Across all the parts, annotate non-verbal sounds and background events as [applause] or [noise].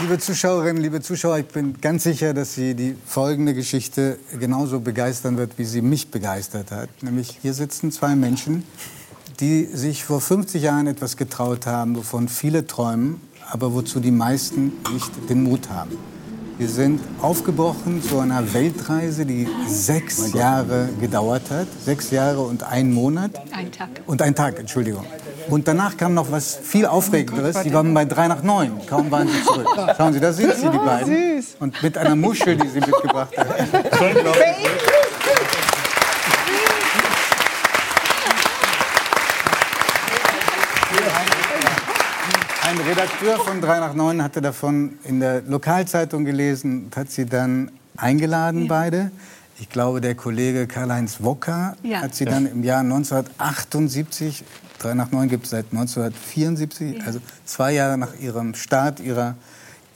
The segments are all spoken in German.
Liebe Zuschauerinnen, liebe Zuschauer, ich bin ganz sicher, dass Sie die folgende Geschichte genauso begeistern wird, wie sie mich begeistert hat. Nämlich hier sitzen zwei Menschen, die sich vor 50 Jahren etwas getraut haben, wovon viele träumen, aber wozu die meisten nicht den Mut haben. Wir sind aufgebrochen zu einer Weltreise, die sechs Jahre gedauert hat. Sechs Jahre und ein Monat. Ein Tag. Und ein Tag, Entschuldigung. Und danach kam noch was viel Aufregenderes. Die waren bei drei nach neun. Kaum waren sie zurück. [laughs] Schauen Sie, da sind sie, die beiden. Und mit einer Muschel, die sie mitgebracht haben. [laughs] Ein Redakteur von 3 nach 9 hatte davon in der Lokalzeitung gelesen und hat sie dann eingeladen, ja. beide. Ich glaube, der Kollege Karl-Heinz Wocker ja. hat sie dann im Jahr 1978, 3 nach 9 gibt es seit 1974, ja. also zwei Jahre nach ihrem Start ihrer,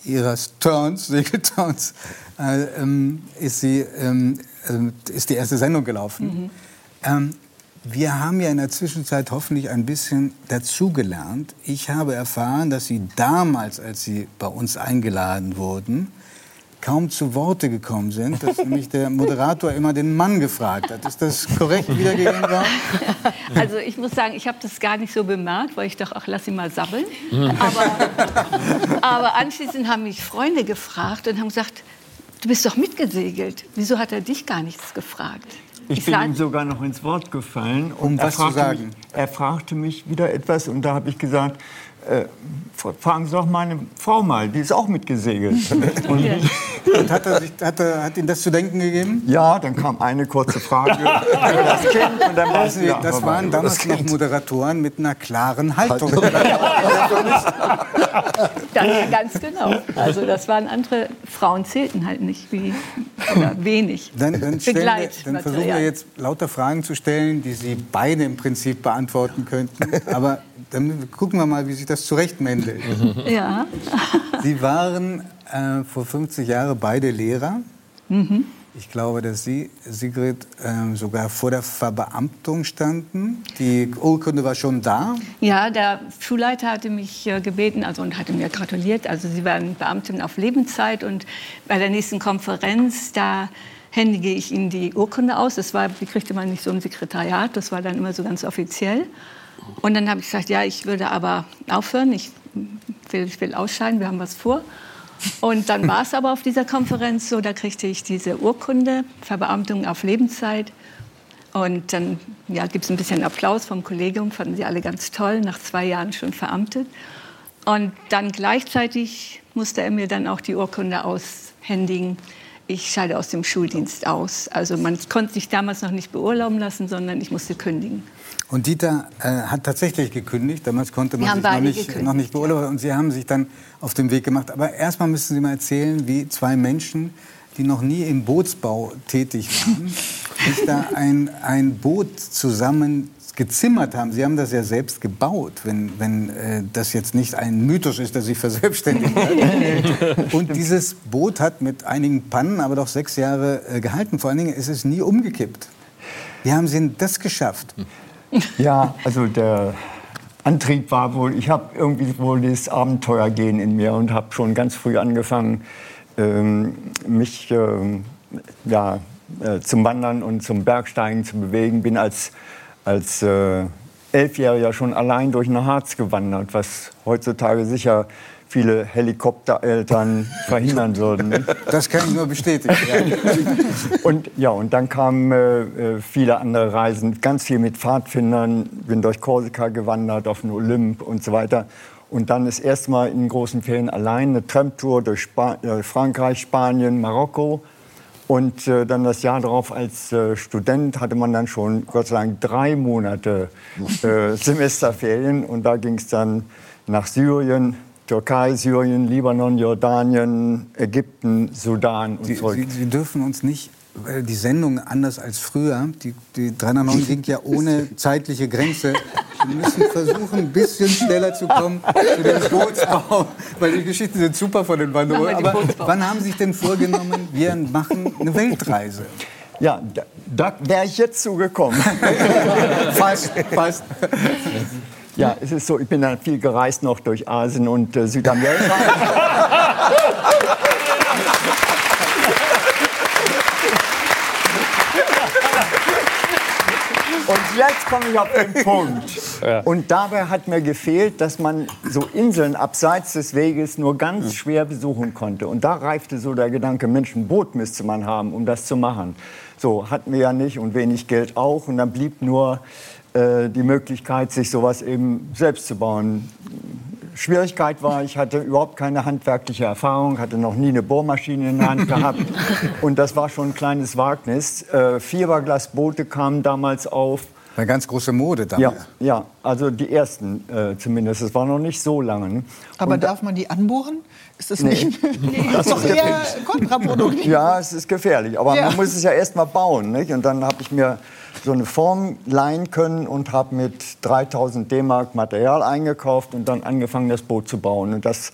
ihres Turns, [laughs] Segelturns, äh, ähm, ist, sie, ähm, äh, ist die erste Sendung gelaufen. Mhm. Ähm, wir haben ja in der Zwischenzeit hoffentlich ein bisschen dazugelernt. Ich habe erfahren, dass Sie damals, als Sie bei uns eingeladen wurden, kaum zu Worte gekommen sind, dass nämlich der Moderator immer den Mann gefragt hat. Ist das korrekt wiedergegeben worden? [laughs] Also ich muss sagen, ich habe das gar nicht so bemerkt, weil ich dachte, ach, lass ihn mal sabbeln. Aber, aber anschließend haben mich Freunde gefragt und haben gesagt, du bist doch mitgesegelt. Wieso hat er dich gar nichts gefragt? Ich, ich bin ihm sogar noch ins Wort gefallen. Um was zu sagen? Mich, er fragte mich wieder etwas und da habe ich gesagt, äh, fragen Sie doch meine Frau mal, die ist auch mitgesegelt. [laughs] und, und hat, er sich, hat, er, hat Ihnen das zu denken gegeben? Ja, dann kam eine kurze Frage [laughs] über das Kind und dann war das, das waren damals noch Moderatoren mit einer klaren Haltung. [laughs] das, ganz genau. Also das waren andere Frauen zählten halt nicht wie oder wenig. Dann, dann, wir, dann versuchen wir jetzt lauter Fragen zu stellen, die Sie beide im Prinzip beantworten könnten. Aber dann gucken wir mal, wie sich das zurechtmändelt. [laughs] Ja. Sie waren äh, vor 50 Jahren beide Lehrer. Mhm. Ich glaube, dass Sie, Sigrid, äh, sogar vor der Verbeamtung standen. Die Urkunde war schon da. Ja, der Schulleiter hatte mich äh, gebeten also, und hatte mir gratuliert. Also Sie waren Beamtin auf Lebenszeit und bei der nächsten Konferenz, da händige ich Ihnen die Urkunde aus. Das war, die kriegte man nicht so im Sekretariat, das war dann immer so ganz offiziell. Und dann habe ich gesagt, ja, ich würde aber aufhören, ich will, ich will ausscheiden, wir haben was vor. Und dann war es aber auf dieser Konferenz so, da kriegte ich diese Urkunde, Verbeamtung auf Lebenszeit. Und dann ja, gibt es ein bisschen Applaus vom Kollegium, fanden sie alle ganz toll, nach zwei Jahren schon veramtet. Und dann gleichzeitig musste er mir dann auch die Urkunde aushändigen. Ich scheide aus dem Schuldienst aus. Also man konnte sich damals noch nicht beurlauben lassen, sondern ich musste kündigen. Und Dieter äh, hat tatsächlich gekündigt. Damals konnte man sich noch nicht, noch nicht beurlauben. Und Sie haben sich dann auf den Weg gemacht. Aber erstmal müssen Sie mal erzählen, wie zwei Menschen, die noch nie im Bootsbau tätig waren, [laughs] sich da ein, ein Boot zusammen gezimmert haben. Sie haben das ja selbst gebaut, wenn, wenn äh, das jetzt nicht ein Mythos ist, der sich verselbstständigt hat. [laughs] Und dieses Boot hat mit einigen Pannen aber doch sechs Jahre äh, gehalten. Vor allen Dingen ist es nie umgekippt. Wie haben Sie das geschafft? Ja, also der Antrieb war wohl, ich habe irgendwie wohl das Abenteuergehen in mir und habe schon ganz früh angefangen, ähm, mich ähm, ja, äh, zum Wandern und zum Bergsteigen zu bewegen. Bin als, als äh, Elfjähriger schon allein durch den Harz gewandert, was heutzutage sicher viele Helikoptereltern [laughs] verhindern würden. Das kann ich nur bestätigen. [laughs] Und, ja, und dann kamen äh, äh, viele andere Reisen, ganz viel mit Pfadfindern, bin durch Korsika gewandert, auf den Olymp und so weiter. Und dann das erste Mal in großen Ferien allein eine Tramtour durch Spa äh, Frankreich, Spanien, Marokko. Und äh, dann das Jahr darauf als äh, Student hatte man dann schon, Gott sei Dank, drei Monate äh, [laughs] Semesterferien. Und da ging es dann nach Syrien, Türkei, Syrien, Libanon, Jordanien, Ägypten, Sudan und Sie, zurück. Sie, Sie dürfen uns nicht weil die Sendung anders als früher, die, die 309 ging ja ohne zeitliche Grenze. Wir müssen versuchen, ein bisschen schneller zu kommen zu dem Bootsbau, weil die Geschichten sind super von den Wanderungen. Aber wann haben Sie sich denn vorgenommen, wir machen eine Weltreise? Ja, da, da wäre ich jetzt zugekommen. [laughs] fast, fast. Ja, es ist so, ich bin dann viel gereist noch durch Asien und äh, Südamerika. Und jetzt komme ich auf den Punkt. Ja. Und dabei hat mir gefehlt, dass man so Inseln abseits des Weges nur ganz schwer besuchen konnte. Und da reifte so der Gedanke, Mensch, ein Boot müsste man haben, um das zu machen. So, hatten wir ja nicht und wenig Geld auch. Und dann blieb nur äh, die Möglichkeit, sich sowas eben selbst zu bauen. Schwierigkeit war, ich hatte überhaupt keine handwerkliche Erfahrung, hatte noch nie eine Bohrmaschine in der Hand gehabt. [laughs] Und das war schon ein kleines Wagnis. Äh, Fiberglasboote kamen damals auf. Eine ganz große Mode damals. Ja, ja also die ersten äh, zumindest. Es war noch nicht so lange. Aber Und darf man die anbohren? Ist das nee. nicht? [laughs] Nee. Das ist doch eher kontraproduktiv. Ja, es ist gefährlich. Aber ja. man muss es ja erst mal bauen. Nicht? Und dann habe ich mir so eine Form leihen können und habe mit 3000 D-Mark Material eingekauft und dann angefangen, das Boot zu bauen. Und das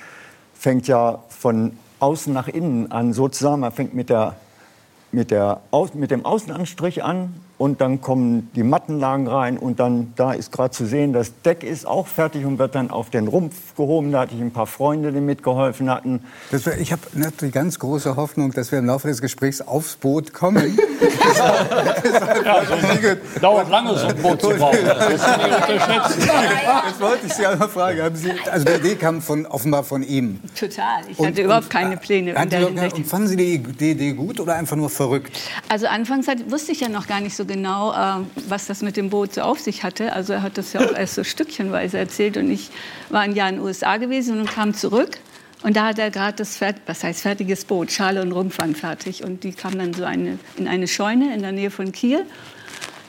fängt ja von außen nach innen an, sozusagen. Man fängt mit, der, mit, der, mit dem Außenanstrich an und dann kommen die Mattenlagen rein und dann da ist gerade zu sehen, das Deck ist auch fertig und wird dann auf den Rumpf gehoben. Da hatte ich ein paar Freunde, die mitgeholfen hatten. Wär, ich habe natürlich ganz große Hoffnung, dass wir im Laufe des Gesprächs aufs Boot kommen. [laughs] ja, so dauert lange, so ein Boot zu bauen. Das ist nicht unterschätzt. Jetzt wollte ich Sie einmal fragen, haben Sie, also die Idee kam von, offenbar von ihm. Total, ich hatte und, überhaupt keine Pläne. Und, und fanden Sie die Idee gut oder einfach nur verrückt? Also anfangs wusste ich ja noch gar nicht so genau, äh, was das mit dem Boot so auf sich hatte. Also er hat das ja auch erst so stückchenweise erzählt. Und ich war ein Jahr in den USA gewesen und kam zurück. Und da hat er gerade das, was heißt fertiges Boot, Schale und Rumpf fertig. Und die kam dann so eine, in eine Scheune in der Nähe von Kiel.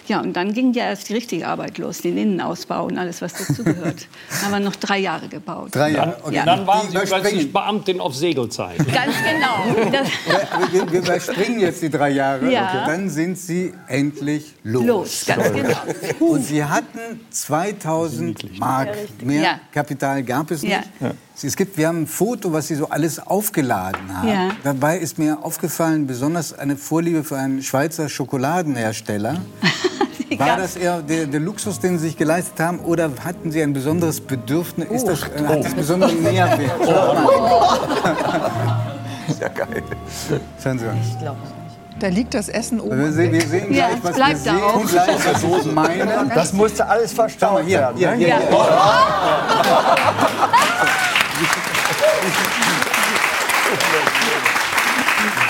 Ja, und dann ging ja erst die richtige Arbeit los, den Innenausbau und alles, was dazugehört. [laughs] dann haben wir noch drei Jahre gebaut. Drei Jahre? Okay. Ja. Dann waren Sie plötzlich Beamtin auf Segelzeit. Ganz genau. [laughs] wir, wir, überspringen jetzt die drei Jahre. Ja. Okay. Dann sind Sie endlich los. Los, ganz genau. Und Sie hatten 2000 Mark. Mehr ja. Kapital gab es nicht. Ja. Es gibt, wir haben ein Foto, was Sie so alles aufgeladen haben. Ja. Dabei ist mir aufgefallen, besonders eine Vorliebe für einen Schweizer Schokoladenhersteller. [laughs] War das eher der, der, Luxus, den Sie sich geleistet haben, oder hatten Sie ein besonderes Bedürfnis? Oh. Ist das, äh, hat das besonderen Nährwert? Oh. Sehr [laughs] geil. Schauen Sie mal. Ich glaube nicht. Da liegt das Essen oben. Wir sehen, wir sehen gleich, ja, was bleibt wir da sehen gleich, was meine. Das musste alles verstauen hier, hier, hier, [laughs] hier. [laughs]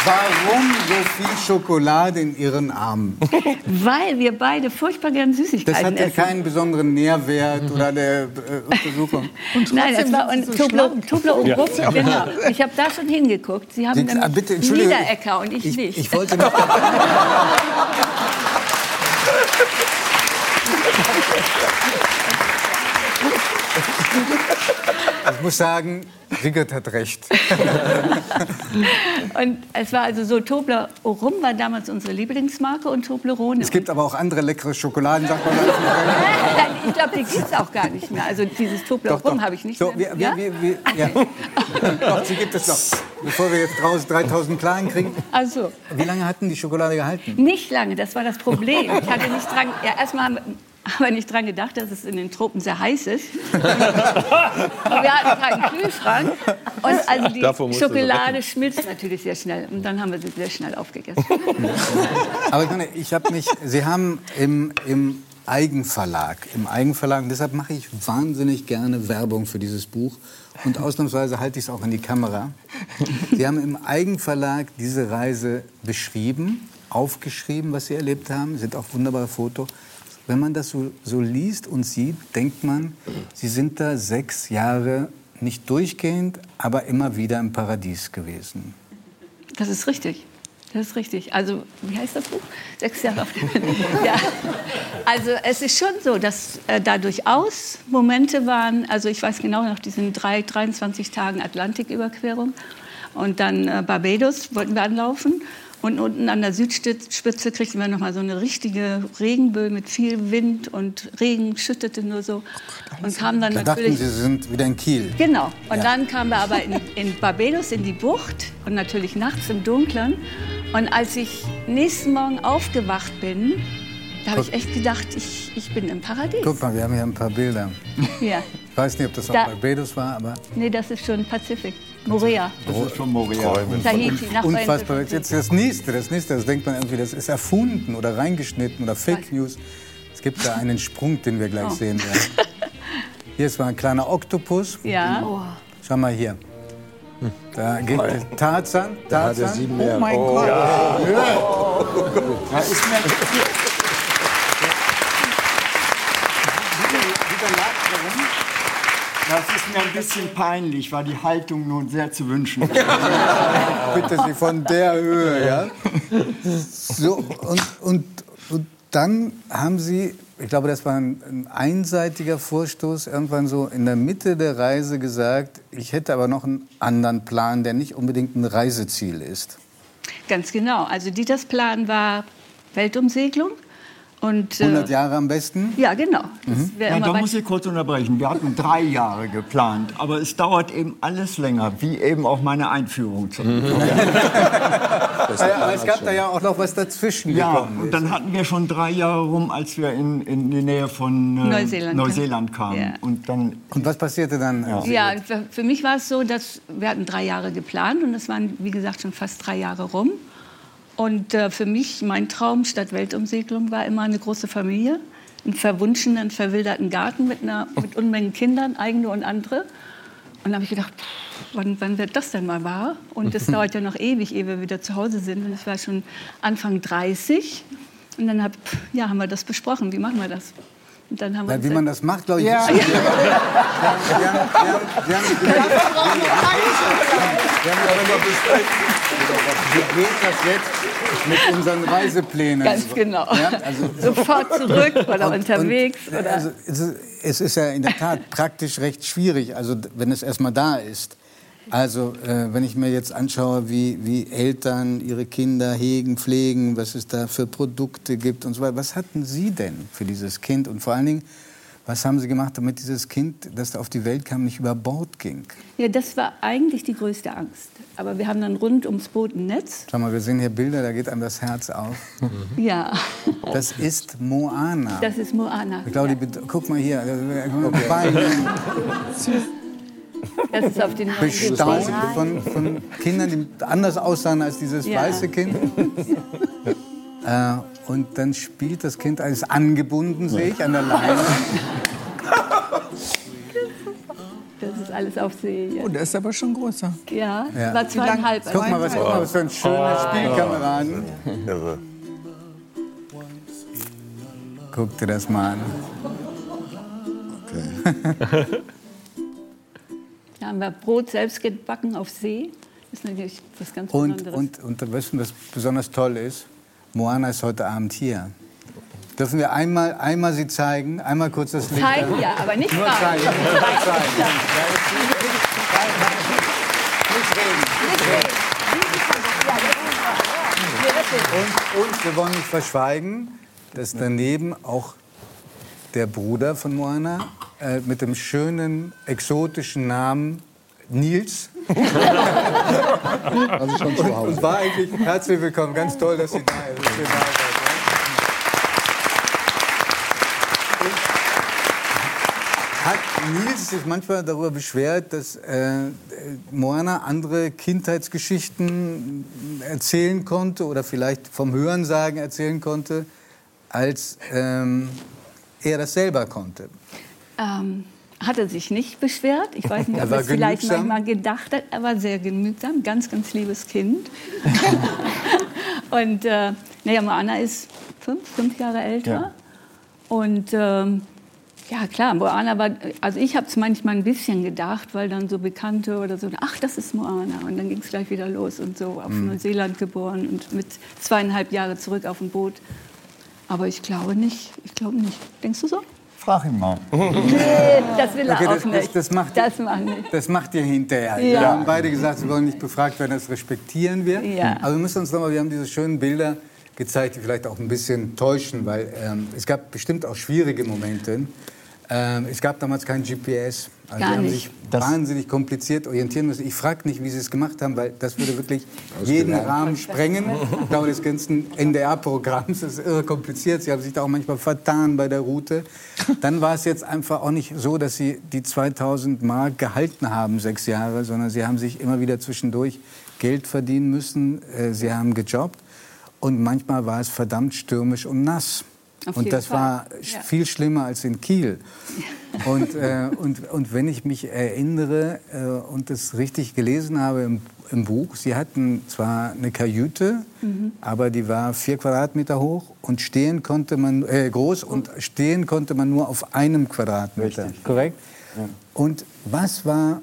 Warum so viel Schokolade in Ihren Armen? [laughs] Weil wir beide furchtbar gern Süßigkeiten Das hat ja keinen besonderen Nährwert mhm. oder der äh, Untersuchung. [laughs] Nein, das war und Tobler, Tobler und Bruch, ja. genau. Ich habe da schon hingeguckt. Sie haben Sie, ah, bitte, Niederecker und ich, ich nicht. Ich wollte noch [laughs] Ich muss sagen, Sigurd hat recht. [laughs] und es war also so, Toblerone war damals unsere Lieblingsmarke und Toblerone. Es gibt aber auch andere leckere Schokoladen, sagt man. [laughs] ich glaube, die gibt es auch gar nicht mehr. Also dieses Toblerone habe ich nicht so, mehr. Wir, wir, wir, ja. [laughs] doch, sie gibt es noch. Bevor wir jetzt draußen 3000 Kleinen kriegen. Also. Wie lange hatten die Schokolade gehalten? Nicht lange, das war das Problem. Ich hatte nicht dran. Ja, erstmal aber nicht daran gedacht, dass es in den Tropen sehr heiß ist. [laughs] wir hatten keinen Kühlschrank. Und also die Schokolade schmilzt natürlich sehr schnell. Und dann haben wir sie sehr schnell aufgegessen. [laughs] Aber ich meine, ich habe mich, Sie haben im, im Eigenverlag, im Eigenverlag, und deshalb mache ich wahnsinnig gerne Werbung für dieses Buch. Und ausnahmsweise halte ich es auch in die Kamera. Sie haben im Eigenverlag diese Reise beschrieben, aufgeschrieben, was Sie erlebt haben. Es sind auch wunderbare Fotos wenn man das so, so liest und sieht, denkt man, Sie sind da sechs Jahre nicht durchgehend, aber immer wieder im Paradies gewesen. Das ist richtig. Das ist richtig. Also, wie heißt das Buch? Sechs Jahre auf dem [laughs] ja. Also, es ist schon so, dass äh, da durchaus Momente waren. Also, ich weiß genau nach diesen drei, 23 Tagen Atlantiküberquerung. Und dann äh, Barbados wollten wir anlaufen. Und unten an der Südspitze kriegten wir noch mal so eine richtige Regenböe mit viel Wind und Regen schüttete nur so. Oh und kamen dann da natürlich. Dachten Sie sind wieder in Kiel. Genau. Und ja. dann kamen wir aber in, in Barbados in die Bucht und natürlich nachts im Dunkeln. Und als ich nächsten Morgen aufgewacht bin, Da habe ich echt gedacht, ich, ich bin im Paradies. Guck mal, wir haben hier ein paar Bilder. Ja. Ich weiß nicht, ob das auch da, Barbados war, aber... Nee, das ist schon Pazifik. Morea. Das ist schon Morea. Tahiti, nach Unfassbar. Jetzt das nächste, das nächste, das denkt man irgendwie, das ist erfunden oder reingeschnitten oder Fake News. Es gibt da einen Sprung, den wir gleich oh. sehen werden. [laughs] Hier ist mal ein kleiner Oktopus. Ja. Oh. Schau mal hier. Da geht Tarzan. Tarzan. Oh mein oh. Gott. Ja. Ja. Ja, ist mir Das ist mir ein bisschen peinlich, weil die Haltung nun sehr zu wünschen. [laughs] Bitte Sie von der Höhe, ja? So, und, und, und dann haben Sie, ich glaube, das war ein, ein, einseitiger Vorstoß, irgendwann so in der Mitte der Reise gesagt, ich hätte aber noch einen anderen Plan, der nicht unbedingt ein Reiseziel ist. Ganz genau. Also Dieters Plan war Weltumsegelung. Und, 100 äh, Jahre am besten? Ja, genau. Mhm. Ja, da muss ich kurz unterbrechen. Wir hatten drei Jahre geplant, aber es dauert eben alles länger, wie eben auch meine Einführung. Zu mhm. ja, [laughs] aber es gab da ja auch noch was dazwischen ja, und dann hatten wir schon drei Jahre rum, als wir in, in die Nähe von äh, Neuseeland, Neuseeland kamen. Ja. Und, dann, und was passierte dann? Ja, ja für, für mich war es so, dass wir hatten drei Jahre geplant und es waren, wie gesagt, schon fast drei Jahre rum. Und äh, für mich, mein Traum statt Weltumsegelung war immer eine große Familie, einen verwunschenen, verwilderten Garten mit, einer, mit Unmengen Kindern, eigene und andere. Und da habe ich gedacht, pff, wann, wann, wird das denn mal wahr? Und es dauert ja noch ewig, ehe wir wieder zu Hause sind. Und es war schon Anfang 30. Und dann hab, ja, haben wir das besprochen. Wie machen wir das? Und dann haben wir ja, wie man das macht, glaube ich. Ja. Wir haben, wir haben, wir haben, wie geht das jetzt mit unseren Reiseplänen? Ganz genau. Ja, also Sofort zurück oder und, unterwegs. Und, oder? Also, es ist ja in der Tat praktisch recht schwierig, also wenn es erstmal da ist. Also, äh, wenn ich mir jetzt anschaue, wie, wie Eltern ihre Kinder hegen, pflegen, was es da für Produkte gibt und so weiter. Was hatten Sie denn für dieses Kind? Und vor allen Dingen, was haben Sie gemacht, damit dieses Kind, das da auf die Welt kam, nicht über Bord ging? Ja, das war eigentlich die größte Angst. Aber wir haben dann rund ums Boot ein Netz. Schau mal, wir sehen hier Bilder, da geht einem das Herz auf. [laughs] Ja. Das ist Moana. Das ist Moana. Ich glaube, ja. guck mal hier. Okay. [laughs] Das ist auf den Bestaunt von, von Kindern, die anders aussahen als dieses ja. weiße Kind. [laughs] äh, und dann spielt das Kind alles angebunden, sehe ich, an der Leine. [laughs] Das ist alles auf See. Ja. Oh, der ist aber schon größer. Ja, ja. war zweieinhalb. Guck mal, was, guck mal, was für ein schöner oh. Spielkameraden. Guck dir das mal an. Okay. [laughs] Da haben wir Brot selbst gebacken auf See. Das ist natürlich was ganz und, Besonderes. Und, und, und wissen, was besonders toll ist? Moana ist heute Abend hier. Dürfen wir einmal, einmal sie zeigen? Einmal kurz das Licht. Zeigen, ja, aber nicht Nur zeigen. Nur zeigen. Nicht reden. Nicht reden. Und, und wir wollen nicht verschweigen, dass daneben auch der Bruder von Moana äh, mit dem schönen, exotischen Namen Nils. Also schon zu Hause. Und war eigentlich herzlich willkommen. Ganz toll, dass Sie da sind. Hat Nils sich manchmal darüber beschwert, dass äh, Moana andere Kindheitsgeschichten erzählen konnte oder vielleicht vom Hörensagen erzählen konnte, als ähm, er das selber konnte? Ähm, hat er sich nicht beschwert. Ich weiß nicht, ob er es vielleicht manchmal gedacht hat. Er war sehr genügsam, ganz, ganz liebes Kind. [laughs] und äh, naja, Moana ist fünf, fünf Jahre älter. Ja. Und ähm, ja, klar, Moana war, also ich habe es manchmal ein bisschen gedacht, weil dann so Bekannte oder so, ach, das ist Moana. Und dann ging es gleich wieder los und so auf mhm. Neuseeland geboren und mit zweieinhalb Jahren zurück auf dem Boot. Aber ich glaube nicht, ich glaube nicht. Denkst du so? Frag ihn mal. [laughs] Nee, das will er okay, das, auch nicht. Das, das, macht, das, macht nicht. das macht ihr hinterher. Ja. Wir haben beide gesagt, sie wollen nicht befragt werden, das respektieren wir. Ja. Aber wir müssen uns noch mal, wir haben diese schönen Bilder gezeigt, die vielleicht auch ein bisschen täuschen, weil ähm, es gab bestimmt auch schwierige Momente. Ähm, es gab damals kein GPS. Also Gar nicht. sich das wahnsinnig kompliziert orientieren müssen. Ich frage nicht, wie sie es gemacht haben, weil das würde wirklich jeden Rahmen sprengen. Ich glaube, des ganzen NDR-Programms ist irre kompliziert. Sie haben sich da auch manchmal vertan bei der Route. Dann war es jetzt einfach auch nicht so, dass sie die 2000 Mark gehalten haben, sechs Jahre, sondern sie haben sich immer wieder zwischendurch Geld verdienen müssen. Äh, sie haben gejobbt. Und manchmal war es verdammt stürmisch und nass. Auf und das Fall. war ja. viel schlimmer als in Kiel. Und, äh, [laughs] und, und wenn ich mich erinnere äh, und das richtig gelesen habe im, im, Buch, sie hatten zwar eine Kajüte, mhm. aber die war vier Quadratmeter hoch und stehen konnte man äh, groß und stehen konnte man nur auf einem Quadratmeter. Richtig. Korrekt. Ja. Und was war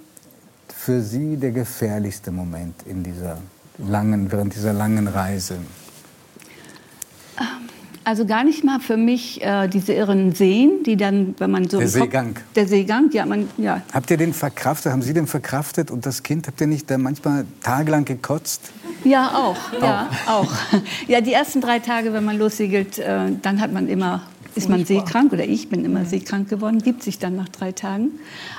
für Sie der gefährlichste Moment in dieser langen, während dieser langen Reise? Also gar nicht mal für mich äh, diese irren Seen, die dann, wenn man so... Der Seegang. Kopf, der Seegang, ja, man, ja. Habt ihr den verkraftet? Haben Sie den verkraftet? Und das Kind, habt ihr nicht da manchmal tagelang gekotzt? Ja, auch. Ja, auch. [laughs] Ja, die ersten drei Tage, wenn man lossegelt, äh, dann hat man immer ist man seekrank oder ich bin immer seekrank geworden, gibt sich dann nach drei Tagen.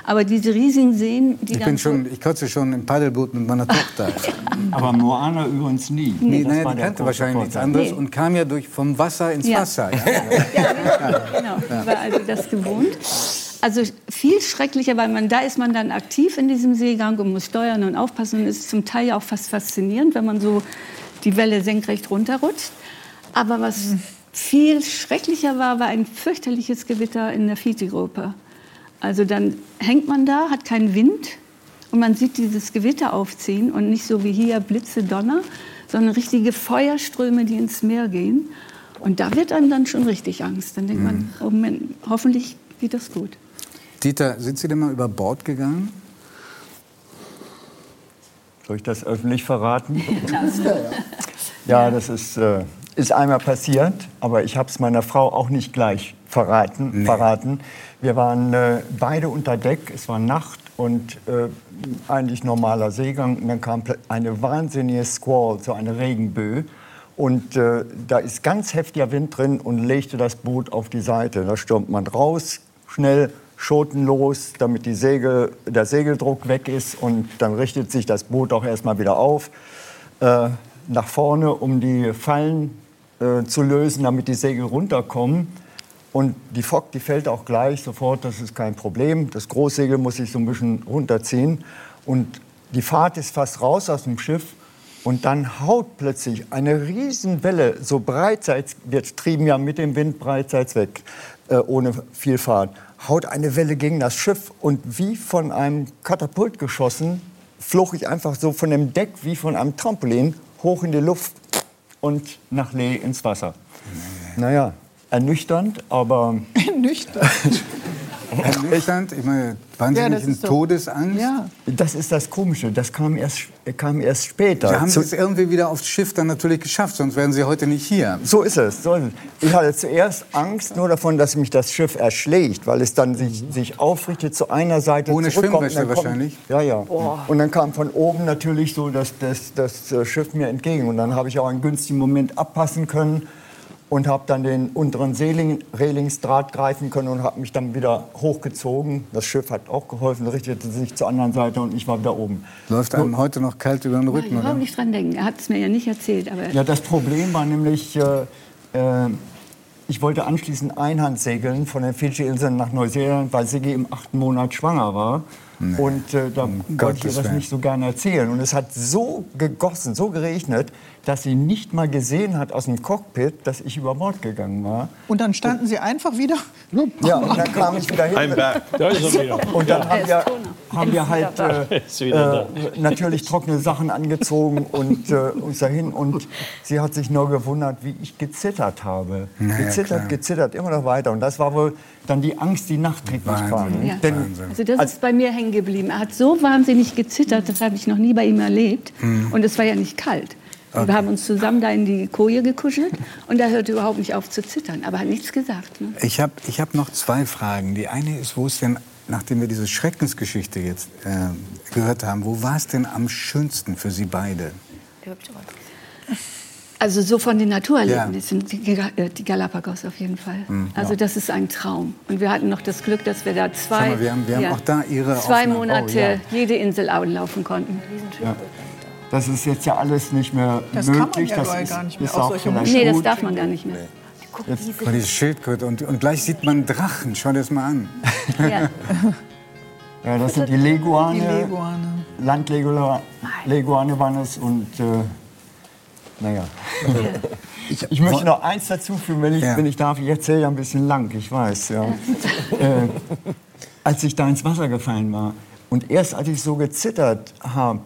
Aber diese riesigen Seen, die ich bin schon, ich kotze schon im Paddelboot mit meiner Tochter. [laughs] Aber Moana übrigens nie. Nee, nee die kannte wahrscheinlich nichts anderes nee. und kam ja durch vom Wasser ins ja. Wasser. Ja, [laughs] ja genau, genau. war also das gewohnt. Also viel schrecklicher, weil man da ist man dann aktiv in diesem Seegang und muss steuern und aufpassen und es ist zum Teil ja auch fast faszinierend, wenn man so die Welle senkrecht runterrutscht. Aber was viel schrecklicher war, war ein fürchterliches Gewitter in der Fiji-Gruppe. Also dann hängt man da, hat keinen Wind und man sieht dieses Gewitter aufziehen und nicht so wie hier Blitze, Donner, sondern richtige Feuerströme, die ins Meer gehen. Und da wird einem dann schon richtig Angst. Dann denkt man, mhm. oh Moment, hoffentlich geht das gut. Dieter, sind Sie denn mal über Bord gegangen? Soll ich das öffentlich verraten? [laughs] ja, das ist äh, ist einmal passiert, aber ich habe es meiner Frau auch nicht gleich verraten. Nee. verraten. Wir waren äh, beide unter Deck, es war Nacht und äh, eigentlich normaler Seegang. Und dann kam eine wahnsinnige Squall, so eine Regenböe. Und äh, da ist ganz heftiger Wind drin und legte das Boot auf die Seite. Da stürmt man raus, schnell, Schoten los, damit die Segel, der Segeldruck weg ist. Und dann richtet sich das Boot auch erstmal wieder auf. Äh, nach vorne, um die Fallen äh, zu lösen, damit die Segel runterkommen. Und die Fock, die fällt auch gleich sofort, das ist kein Problem. Das Großsegel muss ich so ein bisschen runterziehen. Und die Fahrt ist fast raus aus dem Schiff. Und dann haut plötzlich eine Riesenwelle, so breitseits, wir trieben ja mit dem Wind breitseits weg, äh, ohne viel Fahrt, haut eine Welle gegen das Schiff und wie von einem Katapult geschossen, flog ich einfach so von dem Deck wie von einem Trampolin hoch in die Luft und nach Lee ins Wasser. Naja, ernüchternd, aber... [laughs] Ernüchternd? Ernüchternd? Ich meine, waren Sie ja, nicht in Todesangst? Ja. Das ist das Komische. Das kam erst, kam erst später. Sie haben es irgendwie wieder aufs Schiff dann natürlich geschafft, sonst wären Sie heute nicht hier. So ist es. So ist es. Ich hatte zuerst Angst nur davon, dass mich das Schiff erschlägt, weil es dann sich, sich aufrichtet zu einer Seite Ohne Schwimmweste wahrscheinlich? Ja, ja. Boah. Und dann kam von oben natürlich so das, das, das Schiff mir entgegen. Und dann habe ich auch einen günstigen Moment abpassen können und habe dann den unteren Seeling, Relingsdraht greifen können und habe mich dann wieder hochgezogen. Das Schiff hat auch geholfen, richtete sich zur anderen Seite und ich war wieder oben. Läuft einem heute noch kalt über den Rücken, ich? Ich nicht dran denken. Er hat es mir ja nicht erzählt. Aber ja, das Problem war nämlich, äh, äh, ich wollte anschließend Einhand segeln von den Fidschi-Inseln nach Neuseeland, weil Siggi im achten Monat schwanger war. Nee. Und äh, da um wollte ich ihr das nicht so gerne erzählen. Und es hat so gegossen, so geregnet, dass sie nicht mal gesehen hat aus dem Cockpit, dass ich über Bord gegangen war. Und dann standen Sie einfach wieder? Ja, und dann kam ich wieder hin. Da ist er wieder. Und dann haben wir, haben wir halt äh, [laughs] äh, natürlich trockene Sachen angezogen und äh, uns dahin. Und sie hat sich nur gewundert, wie ich gezittert habe. Naja, gezittert, klar. gezittert, immer noch weiter. Und das war wohl dann die Angst, die nachträglich kam. Ja. Denn, also das ist bei mir hängen geblieben. Er hat so wahnsinnig gezittert, das habe ich noch nie bei ihm erlebt. Mhm. Und es war ja nicht kalt. Okay. Wir haben uns zusammen da in die Koje gekuschelt und er hörte überhaupt nicht auf zu zittern, aber hat nichts gesagt. Ne? Ich habe ich hab noch zwei Fragen. Die eine ist, wo es denn, nachdem wir diese Schreckensgeschichte jetzt äh, gehört haben, wo war es denn am schönsten für Sie beide? Also so von den Naturerlebnissen, ja. die, die Galapagos auf jeden Fall. Mhm, also ja. das ist ein Traum. Und wir hatten noch das Glück, dass wir da zwei, mal, wir haben, wir ja, haben auch da ihre zwei Aufnahme. Monate oh, jede Insel laufen konnten. Das ist jetzt ja alles nicht mehr das möglich. Kann man ja das ist, gar nicht mehr. Ist auch nee, das darf man gar nicht mehr. Jetzt, diese, diese Schildkröte und, und gleich sieht man Drachen. Schau dir das mal an. [laughs] Ja, [laughs] ja das sind die Leguane. Die Leguane. Landleguane waren es und äh, naja. [laughs] Ich, ich, möchte noch eins dazu fügen, wenn ich, ja. wenn ich darf. Ich erzähle ja ein bisschen lang, ich weiß. Ja. äh, als ich da ins Wasser gefallen war und erst als ich so gezittert habe,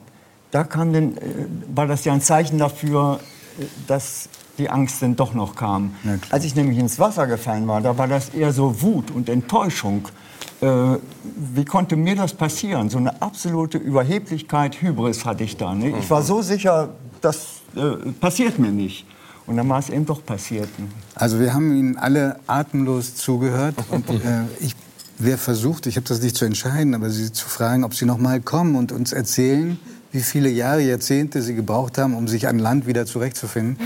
da kam denn, äh, war das ja ein Zeichen dafür, äh, dass die Angst dann doch noch kam. Als ich nämlich ins Wasser gefallen war, da war das eher so Wut und Enttäuschung. Äh, wie konnte mir das passieren? So eine absolute Überheblichkeit, Hybris hatte ich da. Ne? Ich war so sicher, das äh, passiert mir nicht. Und dann war es eben doch passiert. Also wir haben Ihnen alle atemlos zugehört. Und äh, ich wäre versucht, ich habe das nicht zu entscheiden, aber Sie zu fragen, ob Sie noch mal kommen und uns erzählen, wie viele Jahre, Jahrzehnte Sie gebraucht haben, um sich an Land wieder zurechtzufinden.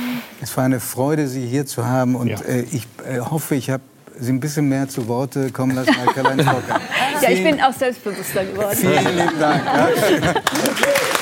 Es war eine Freude, Sie hier zu haben. Und ja. äh, ich äh, hoffe, ich habe Sie ein bisschen mehr zu Worte kommen lassen als Karl-Heinz Ja, ich bin auch selbstbewusster geworden. Vielen lieben Dank. Ja. [laughs]